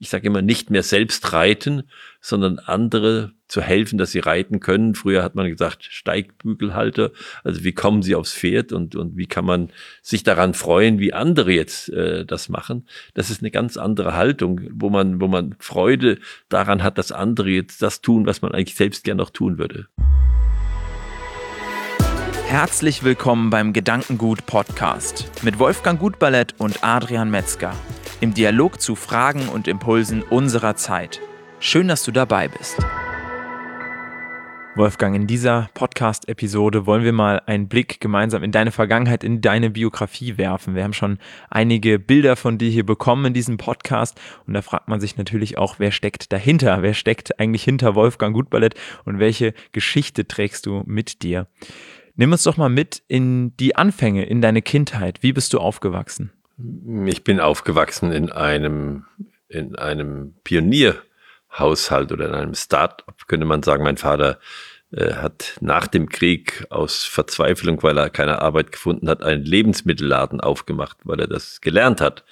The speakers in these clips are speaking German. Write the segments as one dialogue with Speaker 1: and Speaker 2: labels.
Speaker 1: ich sage immer, nicht mehr selbst reiten, sondern andere zu helfen, dass sie reiten können. Früher hat man gesagt, Steigbügelhalter. Also wie kommen sie aufs Pferd und, und wie kann man sich daran freuen, wie andere jetzt äh, das machen. Das ist eine ganz andere Haltung, wo man, wo man Freude daran hat, dass andere jetzt das tun, was man eigentlich selbst gern noch tun würde.
Speaker 2: Herzlich willkommen beim Gedankengut Podcast mit Wolfgang Gutballett und Adrian Metzger im Dialog zu Fragen und Impulsen unserer Zeit. Schön, dass du dabei bist. Wolfgang, in dieser Podcast-Episode wollen wir mal einen Blick gemeinsam in deine Vergangenheit, in deine Biografie werfen. Wir haben schon einige Bilder von dir hier bekommen in diesem Podcast und da fragt man sich natürlich auch, wer steckt dahinter? Wer steckt eigentlich hinter Wolfgang Gutballett und welche Geschichte trägst du mit dir? Nimm uns doch mal mit in die Anfänge, in deine Kindheit. Wie bist du aufgewachsen?
Speaker 1: Ich bin aufgewachsen in einem, in einem Pionierhaushalt oder in einem Start-up, könnte man sagen. Mein Vater äh, hat nach dem Krieg aus Verzweiflung, weil er keine Arbeit gefunden hat, einen Lebensmittelladen aufgemacht, weil er das gelernt hat.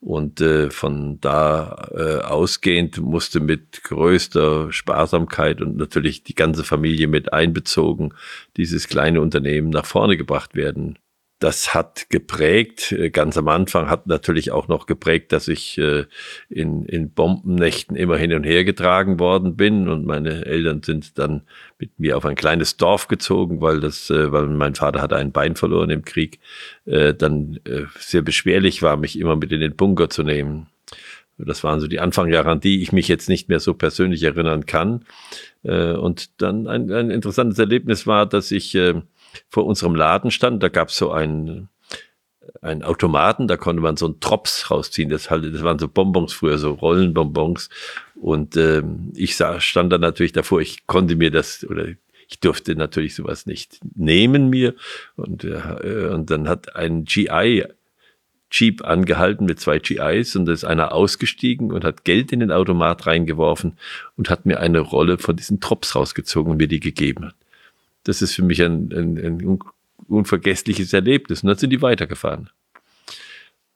Speaker 1: Und äh, von da äh, ausgehend musste mit größter Sparsamkeit und natürlich die ganze Familie mit einbezogen dieses kleine Unternehmen nach vorne gebracht werden das hat geprägt, äh, ganz am Anfang hat natürlich auch noch geprägt, dass ich äh, in, in Bombennächten immer hin und her getragen worden bin und meine Eltern sind dann mit mir auf ein kleines Dorf gezogen, weil das, äh, weil mein Vater hatte ein Bein verloren im Krieg, dann sehr beschwerlich war, mich immer mit in den Bunker zu nehmen. Das waren so die Anfangjahre, an die ich mich jetzt nicht mehr so persönlich erinnern kann. Und dann ein, ein interessantes Erlebnis war, dass ich vor unserem Laden stand. Da gab es so einen, einen Automaten, da konnte man so einen Drops rausziehen. Das, halt, das waren so Bonbons früher, so Rollenbonbons. Und ähm, ich sah, stand da natürlich davor, ich konnte mir das oder ich durfte natürlich sowas nicht nehmen mir. Und, äh, und dann hat ein GI Jeep angehalten mit zwei GIs und da ist einer ausgestiegen und hat Geld in den Automat reingeworfen und hat mir eine Rolle von diesen Drops rausgezogen und mir die gegeben das ist für mich ein, ein, ein unvergessliches Erlebnis. Und dann sind die weitergefahren.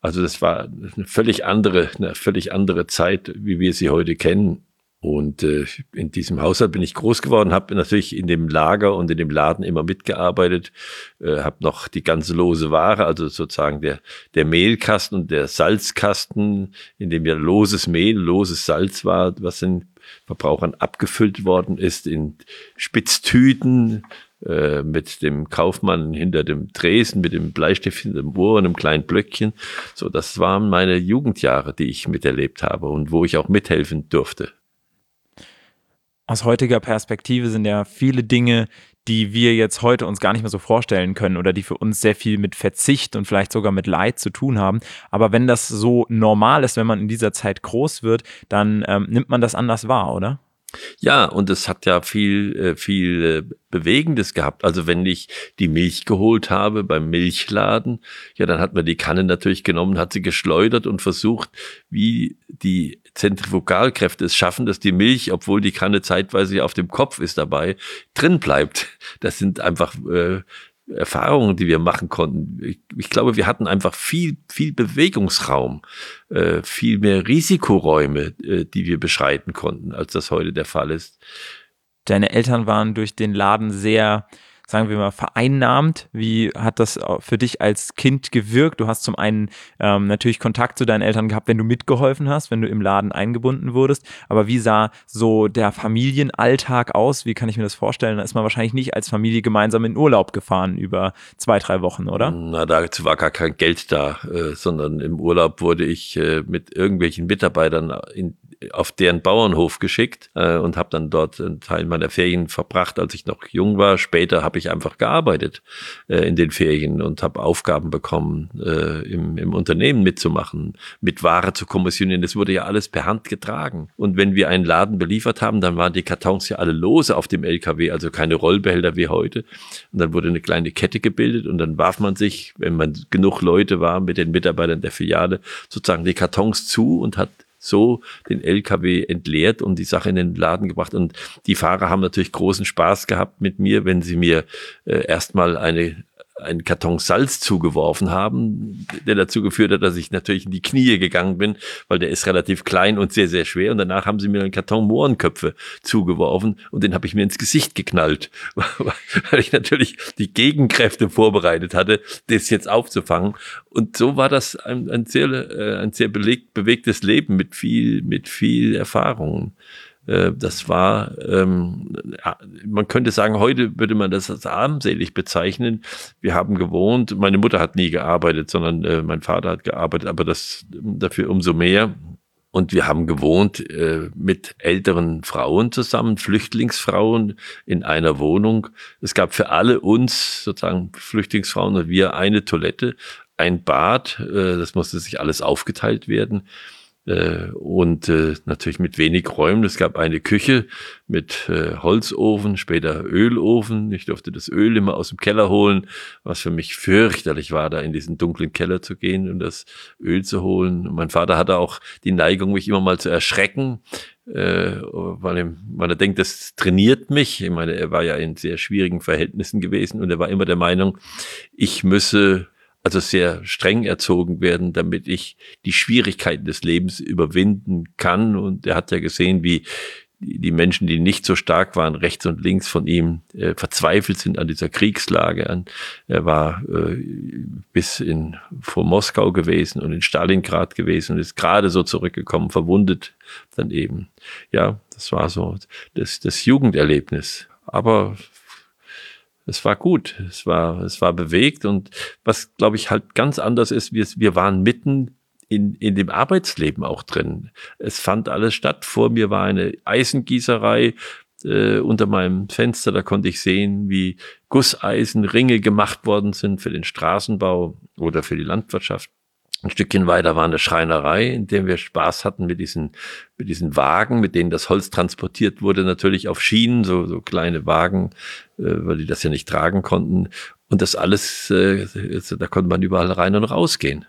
Speaker 1: Also das war eine völlig andere, eine völlig andere Zeit, wie wir sie heute kennen. Und äh, in diesem Haushalt bin ich groß geworden, habe natürlich in dem Lager und in dem Laden immer mitgearbeitet, äh, habe noch die ganze lose Ware, also sozusagen der, der Mehlkasten und der Salzkasten, in dem ja loses Mehl, loses Salz war, was in Verbrauchern abgefüllt worden ist in Spitztüten äh, mit dem Kaufmann hinter dem Tresen, mit dem Bleistift hinter dem Ohr und einem kleinen Blöckchen. So, das waren meine Jugendjahre, die ich miterlebt habe und wo ich auch mithelfen durfte.
Speaker 2: Aus heutiger Perspektive sind ja viele Dinge, die wir jetzt heute uns gar nicht mehr so vorstellen können oder die für uns sehr viel mit Verzicht und vielleicht sogar mit Leid zu tun haben. Aber wenn das so normal ist, wenn man in dieser Zeit groß wird, dann ähm, nimmt man das anders wahr, oder?
Speaker 1: Ja, und es hat ja viel, äh, viel äh, Bewegendes gehabt. Also wenn ich die Milch geholt habe beim Milchladen, ja, dann hat man die Kanne natürlich genommen, hat sie geschleudert und versucht, wie die Zentrifugalkräfte es schaffen, dass die Milch, obwohl die Kanne zeitweise auf dem Kopf ist dabei, drin bleibt. Das sind einfach äh, Erfahrungen, die wir machen konnten. Ich, ich, glaube, wir hatten einfach viel, viel Bewegungsraum, äh, viel mehr Risikoräume, äh, die wir beschreiten konnten, als das heute der Fall ist.
Speaker 2: Deine Eltern waren durch den Laden sehr sagen wir mal, vereinnahmt? Wie hat das für dich als Kind gewirkt? Du hast zum einen ähm, natürlich Kontakt zu deinen Eltern gehabt, wenn du mitgeholfen hast, wenn du im Laden eingebunden wurdest. Aber wie sah so der Familienalltag aus? Wie kann ich mir das vorstellen? Da ist man wahrscheinlich nicht als Familie gemeinsam in Urlaub gefahren über zwei, drei Wochen, oder?
Speaker 1: Na, dazu war gar kein Geld da, äh, sondern im Urlaub wurde ich äh, mit irgendwelchen Mitarbeitern in auf deren Bauernhof geschickt äh, und habe dann dort einen Teil meiner Ferien verbracht, als ich noch jung war. Später habe ich einfach gearbeitet äh, in den Ferien und habe Aufgaben bekommen, äh, im, im Unternehmen mitzumachen, mit Ware zu kommissionieren. Das wurde ja alles per Hand getragen. Und wenn wir einen Laden beliefert haben, dann waren die Kartons ja alle lose auf dem LKW, also keine Rollbehälter wie heute. Und dann wurde eine kleine Kette gebildet und dann warf man sich, wenn man genug Leute war, mit den Mitarbeitern der Filiale sozusagen die Kartons zu und hat so den LKW entleert und die Sache in den Laden gebracht. Und die Fahrer haben natürlich großen Spaß gehabt mit mir, wenn sie mir äh, erstmal eine einen Karton Salz zugeworfen haben, der dazu geführt hat, dass ich natürlich in die Knie gegangen bin, weil der ist relativ klein und sehr, sehr schwer. Und danach haben sie mir einen Karton Mohrenköpfe zugeworfen und den habe ich mir ins Gesicht geknallt, weil ich natürlich die Gegenkräfte vorbereitet hatte, das jetzt aufzufangen. Und so war das ein, ein sehr, äh, ein sehr belegt, bewegtes Leben mit viel, mit viel Erfahrung. Äh, das war, ähm, man könnte sagen, heute würde man das als armselig bezeichnen. Wir haben gewohnt, meine Mutter hat nie gearbeitet, sondern äh, mein Vater hat gearbeitet, aber das dafür umso mehr. Und wir haben gewohnt äh, mit älteren Frauen zusammen, Flüchtlingsfrauen in einer Wohnung. Es gab für alle uns, sozusagen Flüchtlingsfrauen und wir, eine Toilette, ein Bad. Äh, das musste sich alles aufgeteilt werden. Äh, und äh, natürlich mit wenig Räumen. Es gab eine Küche mit äh, Holzofen, später Ölofen. Ich durfte das Öl immer aus dem Keller holen, was für mich fürchterlich war, da in diesen dunklen Keller zu gehen und das Öl zu holen. Und mein Vater hatte auch die Neigung, mich immer mal zu erschrecken, äh, weil, weil er denkt, das trainiert mich. Ich meine, er war ja in sehr schwierigen Verhältnissen gewesen und er war immer der Meinung, ich müsse also sehr streng erzogen werden, damit ich die Schwierigkeiten des Lebens überwinden kann. Und er hat ja gesehen, wie die Menschen, die nicht so stark waren, rechts und links von ihm, äh, verzweifelt sind an dieser Kriegslage. Er war äh, bis in vor Moskau gewesen und in Stalingrad gewesen und ist gerade so zurückgekommen, verwundet dann eben. Ja, das war so das, das Jugenderlebnis. Aber es war gut, es war, es war bewegt und was, glaube ich, halt ganz anders ist, wir, wir waren mitten in, in dem Arbeitsleben auch drin. Es fand alles statt. Vor mir war eine Eisengießerei, äh, unter meinem Fenster, da konnte ich sehen, wie Gusseisenringe gemacht worden sind für den Straßenbau oder für die Landwirtschaft. Ein Stückchen weiter war eine Schreinerei, in der wir Spaß hatten mit diesen, mit diesen Wagen, mit denen das Holz transportiert wurde, natürlich auf Schienen, so, so kleine Wagen, weil die das ja nicht tragen konnten. Und das alles, äh, da konnte man überall rein und rausgehen.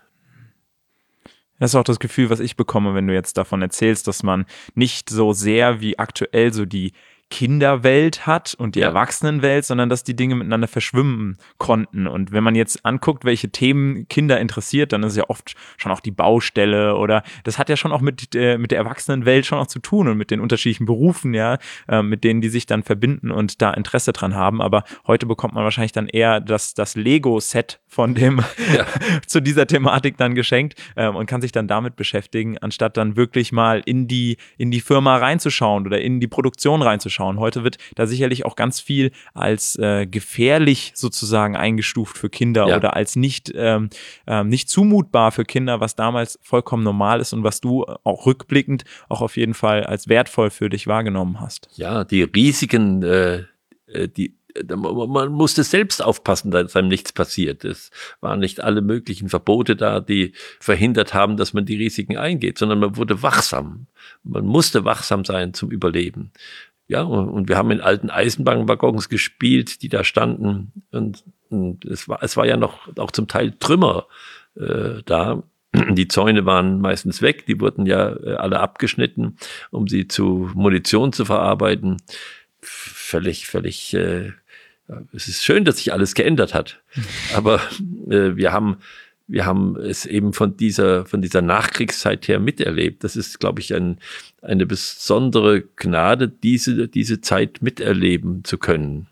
Speaker 2: Das ist auch das Gefühl, was ich bekomme, wenn du jetzt davon erzählst, dass man nicht so sehr wie aktuell so die Kinderwelt hat und die ja. Erwachsenenwelt, sondern dass die Dinge miteinander verschwimmen konnten. Und wenn man jetzt anguckt, welche Themen Kinder interessiert, dann ist ja oft schon auch die Baustelle oder das hat ja schon auch mit, äh, mit der Erwachsenenwelt schon auch zu tun und mit den unterschiedlichen Berufen, ja, äh, mit denen die sich dann verbinden und da Interesse dran haben. Aber heute bekommt man wahrscheinlich dann eher das, das Lego-Set von dem ja. zu dieser Thematik dann geschenkt äh, und kann sich dann damit beschäftigen, anstatt dann wirklich mal in die, in die Firma reinzuschauen oder in die Produktion reinzuschauen anschauen. Heute wird da sicherlich auch ganz viel als äh, gefährlich sozusagen eingestuft für Kinder ja. oder als nicht, ähm, ähm, nicht zumutbar für Kinder, was damals vollkommen normal ist und was du auch rückblickend auch auf jeden Fall als wertvoll für dich wahrgenommen hast.
Speaker 1: Ja, die Risiken, äh, äh die man musste selbst aufpassen, dass einem nichts passiert. Es waren nicht alle möglichen Verbote da, die verhindert haben, dass man die Risiken eingeht, sondern man wurde wachsam. Man musste wachsam sein zum Überleben. Ja, und wir haben in alten Eisenbahnwaggons gespielt, die da standen. Und, und es, war, es war ja noch auch zum Teil Trümmer äh, da. Die Zäune waren meistens weg, die wurden ja äh, alle abgeschnitten, um sie zu Munition zu verarbeiten. Völlig, völlig. Äh, es ist schön, dass sich alles geändert hat. Aber äh, wir haben wir haben es eben von dieser, von dieser Nachkriegszeit her miterlebt. Das ist, glaube ich, ein, eine besondere Gnade, diese, diese Zeit miterleben zu können.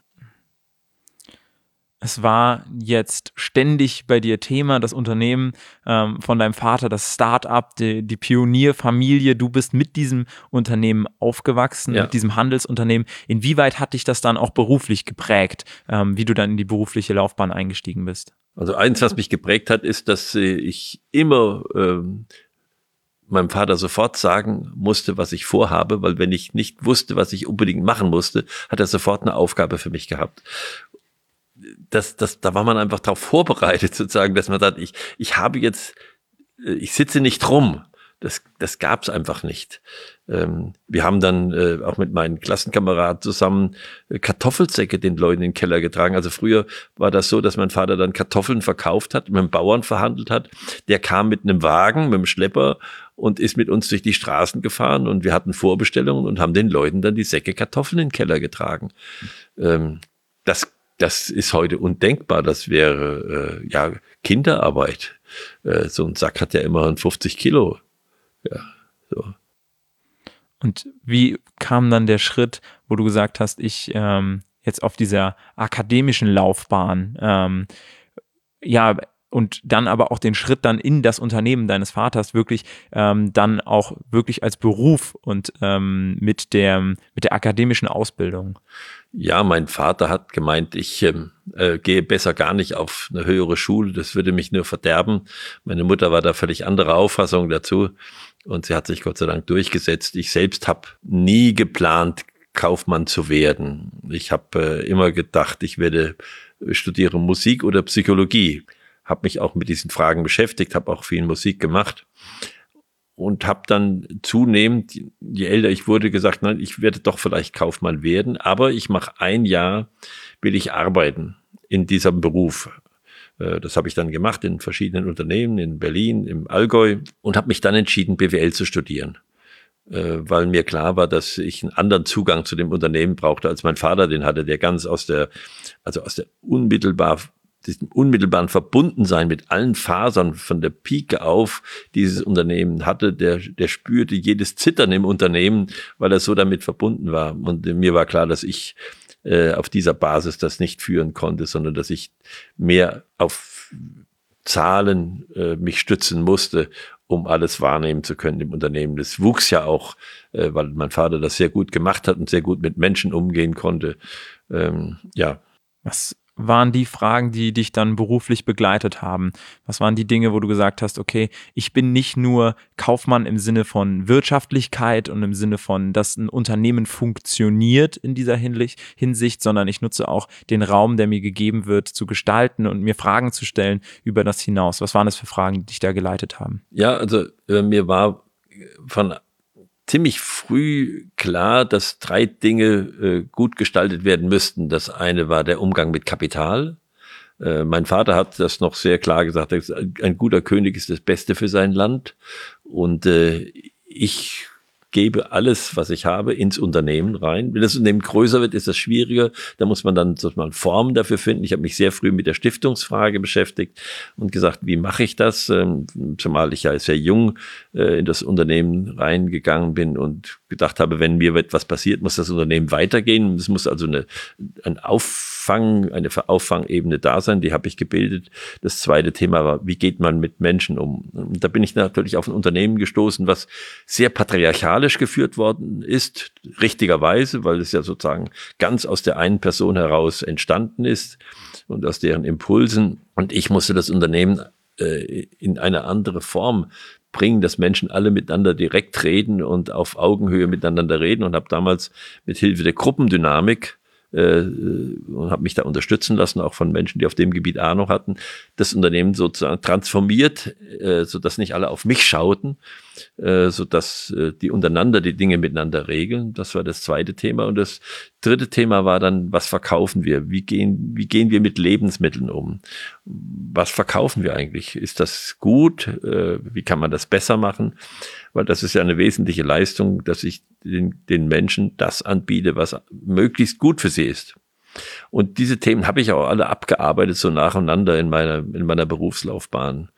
Speaker 2: Es war jetzt ständig bei dir Thema, das Unternehmen ähm, von deinem Vater, das Start-up, die, die, Pionierfamilie. Du bist mit diesem Unternehmen aufgewachsen, ja. mit diesem Handelsunternehmen. Inwieweit hat dich das dann auch beruflich geprägt, ähm, wie du dann in die berufliche Laufbahn eingestiegen bist?
Speaker 1: Also eins, was mich geprägt hat, ist, dass ich immer ähm, meinem Vater sofort sagen musste, was ich vorhabe, weil wenn ich nicht wusste, was ich unbedingt machen musste, hat er sofort eine Aufgabe für mich gehabt. Das, das, da war man einfach darauf vorbereitet, sozusagen, dass man sagt, ich, ich habe jetzt, äh, ich sitze nicht rum, das, das gab es einfach nicht. Ähm, wir haben dann äh, auch mit meinen Klassenkameraden zusammen äh, Kartoffelsäcke den Leuten in den Keller getragen. Also früher war das so, dass mein Vater dann Kartoffeln verkauft hat, mit einem Bauern verhandelt hat. Der kam mit einem Wagen, mit einem Schlepper und ist mit uns durch die Straßen gefahren und wir hatten Vorbestellungen und haben den Leuten dann die Säcke Kartoffeln in den Keller getragen. Ähm, das das ist heute undenkbar. Das wäre äh, ja Kinderarbeit. Äh, so ein Sack hat ja immerhin 50 Kilo. Ja, so.
Speaker 2: Und wie kam dann der Schritt, wo du gesagt hast, ich ähm, jetzt auf dieser akademischen Laufbahn, ähm, ja, und dann aber auch den Schritt dann in das Unternehmen deines Vaters wirklich ähm, dann auch wirklich als Beruf und ähm, mit der mit der akademischen Ausbildung.
Speaker 1: Ja, mein Vater hat gemeint, ich ähm, äh, gehe besser gar nicht auf eine höhere Schule, das würde mich nur verderben. Meine Mutter war da völlig andere Auffassung dazu und sie hat sich Gott sei Dank durchgesetzt. Ich selbst habe nie geplant, Kaufmann zu werden. Ich habe äh, immer gedacht, ich werde studieren Musik oder Psychologie habe mich auch mit diesen Fragen beschäftigt, habe auch viel Musik gemacht und habe dann zunehmend, je älter ich wurde, gesagt, nein, ich werde doch vielleicht Kaufmann werden, aber ich mache ein Jahr, will ich arbeiten in diesem Beruf. Äh, das habe ich dann gemacht in verschiedenen Unternehmen, in Berlin, im Allgäu und habe mich dann entschieden, BWL zu studieren äh, weil mir klar war, dass ich einen anderen Zugang zu dem Unternehmen brauchte, als mein Vater den hatte, der ganz aus der, also aus der unmittelbar diesem unmittelbaren Verbundensein mit allen Fasern von der Pike auf dieses Unternehmen hatte, der, der spürte jedes Zittern im Unternehmen, weil er so damit verbunden war. Und mir war klar, dass ich äh, auf dieser Basis das nicht führen konnte, sondern dass ich mehr auf Zahlen äh, mich stützen musste, um alles wahrnehmen zu können im Unternehmen. Das wuchs ja auch, äh, weil mein Vater das sehr gut gemacht hat und sehr gut mit Menschen umgehen konnte. Ähm, ja.
Speaker 2: Was waren die Fragen, die dich dann beruflich begleitet haben? Was waren die Dinge, wo du gesagt hast, okay, ich bin nicht nur Kaufmann im Sinne von Wirtschaftlichkeit und im Sinne von, dass ein Unternehmen funktioniert in dieser Hinsicht, sondern ich nutze auch den Raum, der mir gegeben wird, zu gestalten und mir Fragen zu stellen über das hinaus. Was waren das für Fragen, die dich da geleitet haben?
Speaker 1: Ja, also äh, mir war von ziemlich früh klar, dass drei Dinge äh, gut gestaltet werden müssten. Das eine war der Umgang mit Kapital. Äh, mein Vater hat das noch sehr klar gesagt. Ein guter König ist das Beste für sein Land. Und äh, ich gebe alles, was ich habe, ins Unternehmen rein. Wenn das Unternehmen größer wird, ist das schwieriger. Da muss man dann sozusagen Formen dafür finden. Ich habe mich sehr früh mit der Stiftungsfrage beschäftigt und gesagt, wie mache ich das? Ähm, zumal ich ja sehr jung äh, in das Unternehmen reingegangen bin und gedacht habe, wenn mir etwas passiert, muss das Unternehmen weitergehen. Es muss also eine, ein Auffang, eine Auffangebene da sein. Die habe ich gebildet. Das zweite Thema war, wie geht man mit Menschen um? Und da bin ich natürlich auf ein Unternehmen gestoßen, was sehr patriarchal theatralisch geführt worden ist, richtigerweise, weil es ja sozusagen ganz aus der einen Person heraus entstanden ist und aus deren Impulsen. Und ich musste das Unternehmen äh, in eine andere Form bringen, dass Menschen alle miteinander direkt reden und auf Augenhöhe miteinander reden und habe damals mit Hilfe der Gruppendynamik äh, und habe mich da unterstützen lassen, auch von Menschen, die auf dem Gebiet Ahnung hatten, das Unternehmen sozusagen transformiert, äh, so dass nicht alle auf mich schauten, äh, so dass äh, die untereinander die Dinge miteinander regeln. Das war das zweite Thema. Und das dritte Thema war dann, was verkaufen wir? Wie gehen, wie gehen wir mit Lebensmitteln um? Was verkaufen wir eigentlich? Ist das gut? Äh, wie kann man das besser machen? Weil das ist ja eine wesentliche Leistung, dass ich den, den Menschen das anbiete, was möglichst gut für sie ist. Und diese Themen habe ich auch alle abgearbeitet, so nacheinander in meiner, in meiner Berufslaufbahn.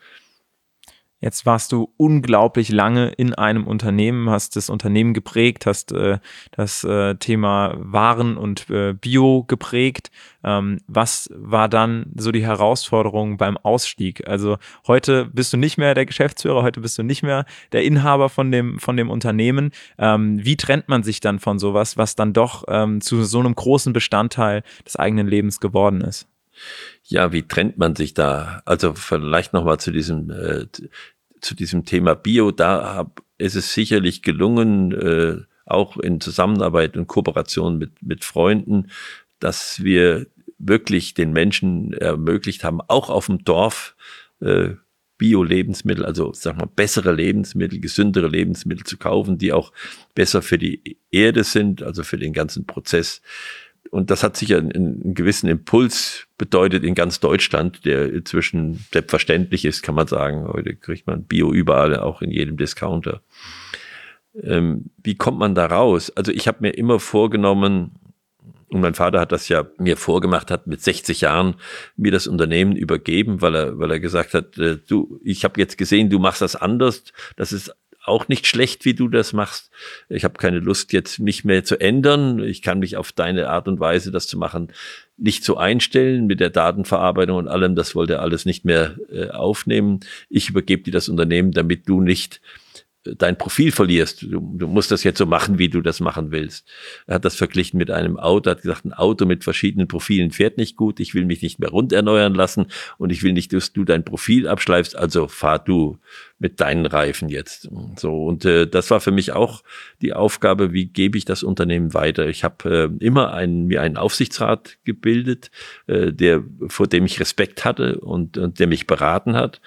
Speaker 2: Jetzt warst du unglaublich lange in einem Unternehmen, hast das Unternehmen geprägt, hast äh, das äh, Thema Waren und äh, Bio geprägt. Ähm, was war dann so die Herausforderung beim Ausstieg? Also heute bist du nicht mehr der Geschäftsführer, heute bist du nicht mehr der Inhaber von dem, von dem Unternehmen. Ähm, wie trennt man sich dann von sowas, was dann doch ähm, zu so einem großen Bestandteil des eigenen Lebens geworden ist?
Speaker 1: Ja, wie trennt man sich da? Also vielleicht nochmal zu diesem äh, zu diesem Thema Bio, da hab, ist es sicherlich gelungen, äh, auch in Zusammenarbeit und Kooperation mit, mit Freunden, dass wir wirklich den Menschen ermöglicht haben, auch auf dem Dorf äh, Bio-Lebensmittel, also sag mal bessere Lebensmittel, gesündere Lebensmittel zu kaufen, die auch besser für die Erde sind, also für den ganzen Prozess und das hat sicher einen, einen, gewissen Impuls bedeutet in ganz Deutschland, der inzwischen selbstverständlich ist, kann man sagen. Heute kriegt man Bio überall, auch in jedem Discounter. Ähm, wie kommt man da raus? Also ich habe mir immer vorgenommen, Und mein Vater hat das ja mir vorgemacht, hat mit 60 Jahren mir das Unternehmen übergeben, weil er, weil er gesagt hat, äh, du, ich habe jetzt gesehen, du machst das anders. Das ist auch nicht schlecht, wie du das machst. Ich habe keine Lust, jetzt mich mehr zu ändern. Ich kann mich auf deine Art und Weise, das zu machen, nicht so einstellen mit der Datenverarbeitung und allem. Das wollte alles nicht mehr äh, aufnehmen. Ich übergebe dir das Unternehmen, damit du nicht dein Profil verlierst. Du, du, musst das jetzt so machen, wie du das machen willst. Er hat das verglichen mit einem Auto, hat gesagt, ein Auto mit verschiedenen Profilen fährt nicht gut, ich will mich nicht mehr rund erneuern lassen und ich will nicht, dass du dein Profil abschleifst, also fahr du mit deinen Reifen jetzt. So und äh, das war für mich auch die Aufgabe, wie gebe ich das Unternehmen weiter. Ich habe äh, immer einen, mir einen Aufsichtsrat gebildet, äh, der vor dem ich Respekt hatte und, und der mich beraten hat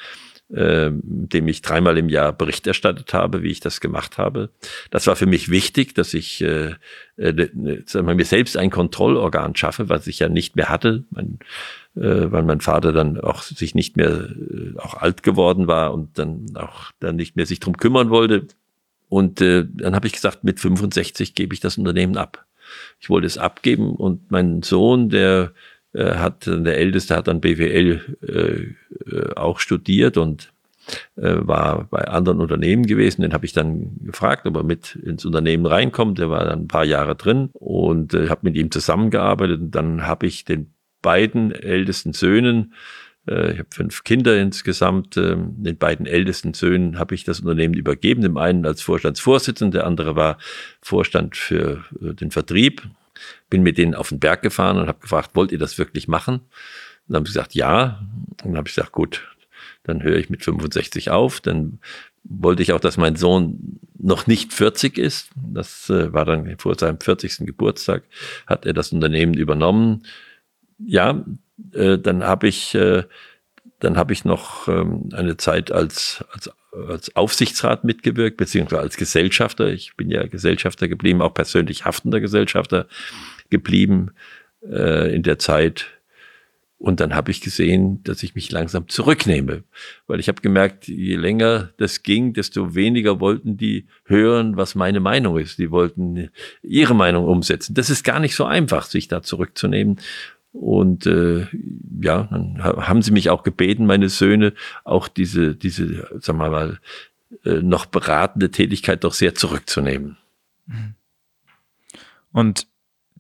Speaker 1: äh, dem ich dreimal im Jahr Bericht erstattet habe, wie ich das gemacht habe. Das war für mich wichtig, dass ich äh, äh, sagen wir, mir selbst ein Kontrollorgan schaffe, was ich ja nicht mehr hatte, mein, äh, weil mein Vater dann auch sich nicht mehr äh, auch alt geworden war und dann auch dann nicht mehr sich drum kümmern wollte. Und äh, dann habe ich gesagt, mit 65 gebe ich das Unternehmen ab. Ich wollte es abgeben und mein Sohn, der hat der Älteste hat dann BWL äh, äh, auch studiert und äh, war bei anderen Unternehmen gewesen. Den habe ich dann gefragt, ob er mit ins Unternehmen reinkommt. Der war dann ein paar Jahre drin und äh, habe mit ihm zusammengearbeitet. Und dann habe ich den beiden ältesten Söhnen äh, ich habe fünf Kinder insgesamt. Ähm, den beiden ältesten Söhnen habe ich das Unternehmen übergeben. Dem einen als Vorstandsvorsitzender, der andere war Vorstand für äh, den Vertrieb. Bin mit denen auf den Berg gefahren und habe gefragt, wollt ihr das wirklich machen? Und dann haben sie gesagt, ja. Und dann habe ich gesagt, gut, dann höre ich mit 65 auf. Dann wollte ich auch, dass mein Sohn noch nicht 40 ist. Das äh, war dann vor seinem 40. Geburtstag, hat er das Unternehmen übernommen. Ja, äh, dann habe ich, äh, dann ich noch ähm, eine Zeit als, als als Aufsichtsrat mitgewirkt, beziehungsweise als Gesellschafter. Ich bin ja Gesellschafter geblieben, auch persönlich haftender Gesellschafter geblieben äh, in der Zeit. Und dann habe ich gesehen, dass ich mich langsam zurücknehme, weil ich habe gemerkt, je länger das ging, desto weniger wollten die hören, was meine Meinung ist. Die wollten ihre Meinung umsetzen. Das ist gar nicht so einfach, sich da zurückzunehmen. Und äh, ja, dann haben sie mich auch gebeten, meine Söhne, auch diese, diese, sagen wir mal, äh, noch beratende Tätigkeit doch sehr zurückzunehmen.
Speaker 2: Und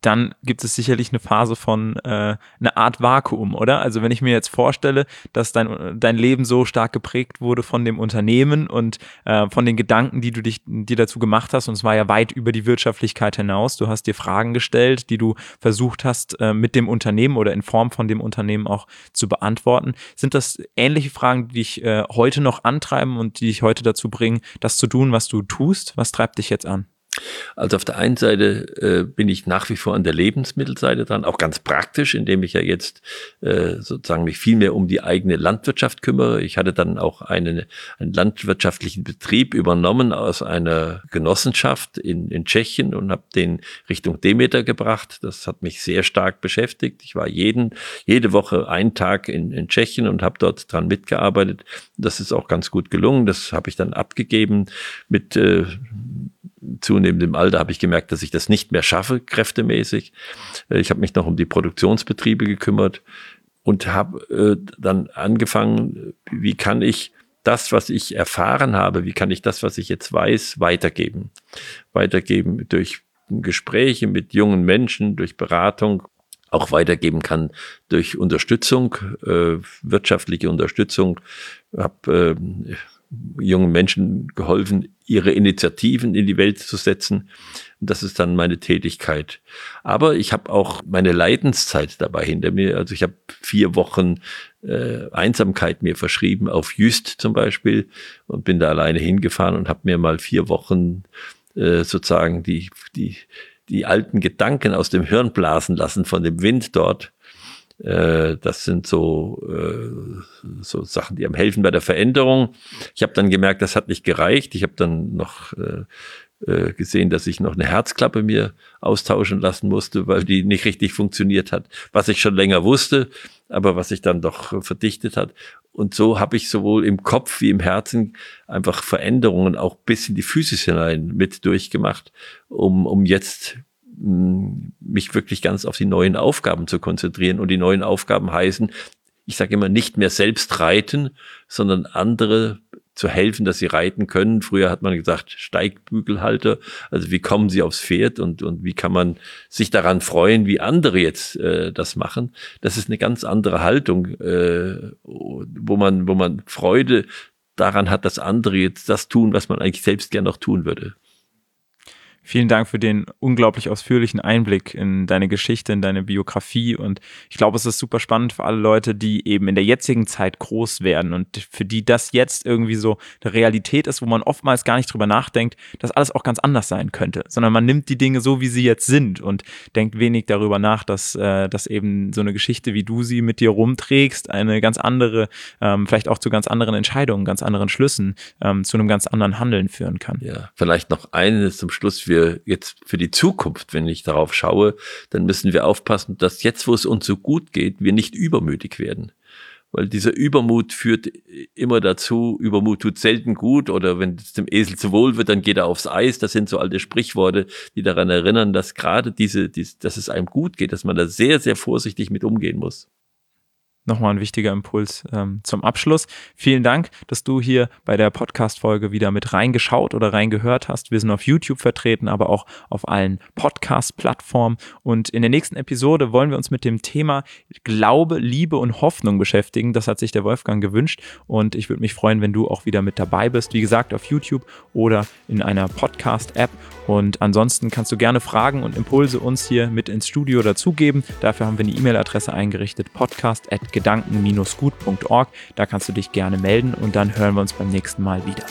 Speaker 2: dann gibt es sicherlich eine Phase von äh, eine Art Vakuum, oder? Also wenn ich mir jetzt vorstelle, dass dein, dein Leben so stark geprägt wurde von dem Unternehmen und äh, von den Gedanken, die du dich dir dazu gemacht hast, und es war ja weit über die Wirtschaftlichkeit hinaus. Du hast dir Fragen gestellt, die du versucht hast, äh, mit dem Unternehmen oder in Form von dem Unternehmen auch zu beantworten. Sind das ähnliche Fragen, die dich äh, heute noch antreiben und die dich heute dazu bringen, das zu tun, was du tust? Was treibt dich jetzt an?
Speaker 1: Also auf der einen Seite äh, bin ich nach wie vor an der Lebensmittelseite dran, auch ganz praktisch, indem ich ja jetzt äh, sozusagen mich viel mehr um die eigene Landwirtschaft kümmere. Ich hatte dann auch einen, einen landwirtschaftlichen Betrieb übernommen aus einer Genossenschaft in, in Tschechien und habe den Richtung Demeter gebracht. Das hat mich sehr stark beschäftigt. Ich war jeden, jede Woche einen Tag in, in Tschechien und habe dort dran mitgearbeitet. Das ist auch ganz gut gelungen. Das habe ich dann abgegeben mit äh, zunehmendem Alter habe ich gemerkt, dass ich das nicht mehr schaffe, kräftemäßig. Äh, ich habe mich noch um die Produktionsbetriebe gekümmert und habe äh, dann angefangen, wie kann ich das, was ich erfahren habe, wie kann ich das, was ich jetzt weiß, weitergeben? Weitergeben durch Gespräche mit jungen Menschen, durch Beratung, auch weitergeben kann durch Unterstützung, äh, wirtschaftliche Unterstützung. Habe äh, jungen Menschen geholfen, ihre Initiativen in die Welt zu setzen. Das ist dann meine Tätigkeit. Aber ich habe auch meine Leidenszeit dabei hinter mir. Also ich habe vier Wochen äh, Einsamkeit mir verschrieben, auf Jüst zum Beispiel, und bin da alleine hingefahren und habe mir mal vier Wochen äh, sozusagen die, die, die alten Gedanken aus dem Hirn blasen lassen von dem Wind dort äh, das sind so, äh, so Sachen, die am helfen bei der Veränderung. Ich habe dann gemerkt, das hat nicht gereicht. Ich habe dann noch äh, gesehen, dass ich noch eine Herzklappe mir austauschen lassen musste, weil die nicht richtig funktioniert hat, was ich schon länger wusste, aber was sich dann doch verdichtet hat. Und so habe ich sowohl im Kopf wie im Herzen einfach Veränderungen auch bis in die Physis hinein mit durchgemacht, um, um jetzt mich wirklich ganz auf die neuen Aufgaben zu konzentrieren. Und die neuen Aufgaben heißen, ich sage immer, nicht mehr selbst reiten, sondern andere zu helfen, dass sie reiten können. Früher hat man gesagt, Steigbügelhalter. Also wie kommen sie aufs Pferd und, und wie kann man sich daran freuen, wie andere jetzt äh, das machen. Das ist eine ganz andere Haltung, äh, wo man, wo man Freude daran hat, dass andere jetzt das tun, was man eigentlich selbst gern noch tun würde.
Speaker 2: Vielen Dank für den unglaublich ausführlichen Einblick in deine Geschichte, in deine Biografie. Und ich glaube, es ist super spannend für alle Leute, die eben in der jetzigen Zeit groß werden und für die das jetzt irgendwie so eine Realität ist, wo man oftmals gar nicht drüber nachdenkt, dass alles auch ganz anders sein könnte, sondern man nimmt die Dinge so, wie sie jetzt sind und denkt wenig darüber nach, dass, äh, dass eben so eine Geschichte, wie du sie mit dir rumträgst, eine ganz andere, ähm, vielleicht auch zu ganz anderen Entscheidungen, ganz anderen Schlüssen, ähm, zu einem ganz anderen Handeln führen kann.
Speaker 1: Ja, vielleicht noch eines zum Schluss. Wir wir jetzt für die Zukunft, wenn ich darauf schaue, dann müssen wir aufpassen, dass jetzt, wo es uns so gut geht, wir nicht übermütig werden. Weil dieser Übermut führt immer dazu, Übermut tut selten gut oder wenn es dem Esel zu wohl wird, dann geht er aufs Eis. Das sind so alte Sprichworte, die daran erinnern, dass gerade diese, diese dass es einem gut geht, dass man da sehr, sehr vorsichtig mit umgehen muss
Speaker 2: nochmal ein wichtiger Impuls ähm, zum Abschluss. Vielen Dank, dass du hier bei der Podcast-Folge wieder mit reingeschaut oder reingehört hast. Wir sind auf YouTube vertreten, aber auch auf allen Podcast-Plattformen. Und in der nächsten Episode wollen wir uns mit dem Thema Glaube, Liebe und Hoffnung beschäftigen. Das hat sich der Wolfgang gewünscht. Und ich würde mich freuen, wenn du auch wieder mit dabei bist. Wie gesagt, auf YouTube oder in einer Podcast-App. Und ansonsten kannst du gerne Fragen und Impulse uns hier mit ins Studio dazugeben. Dafür haben wir eine E-Mail-Adresse eingerichtet, podcast@ gedanken-gut.org. Da kannst du dich gerne melden und dann hören wir uns beim nächsten Mal wieder.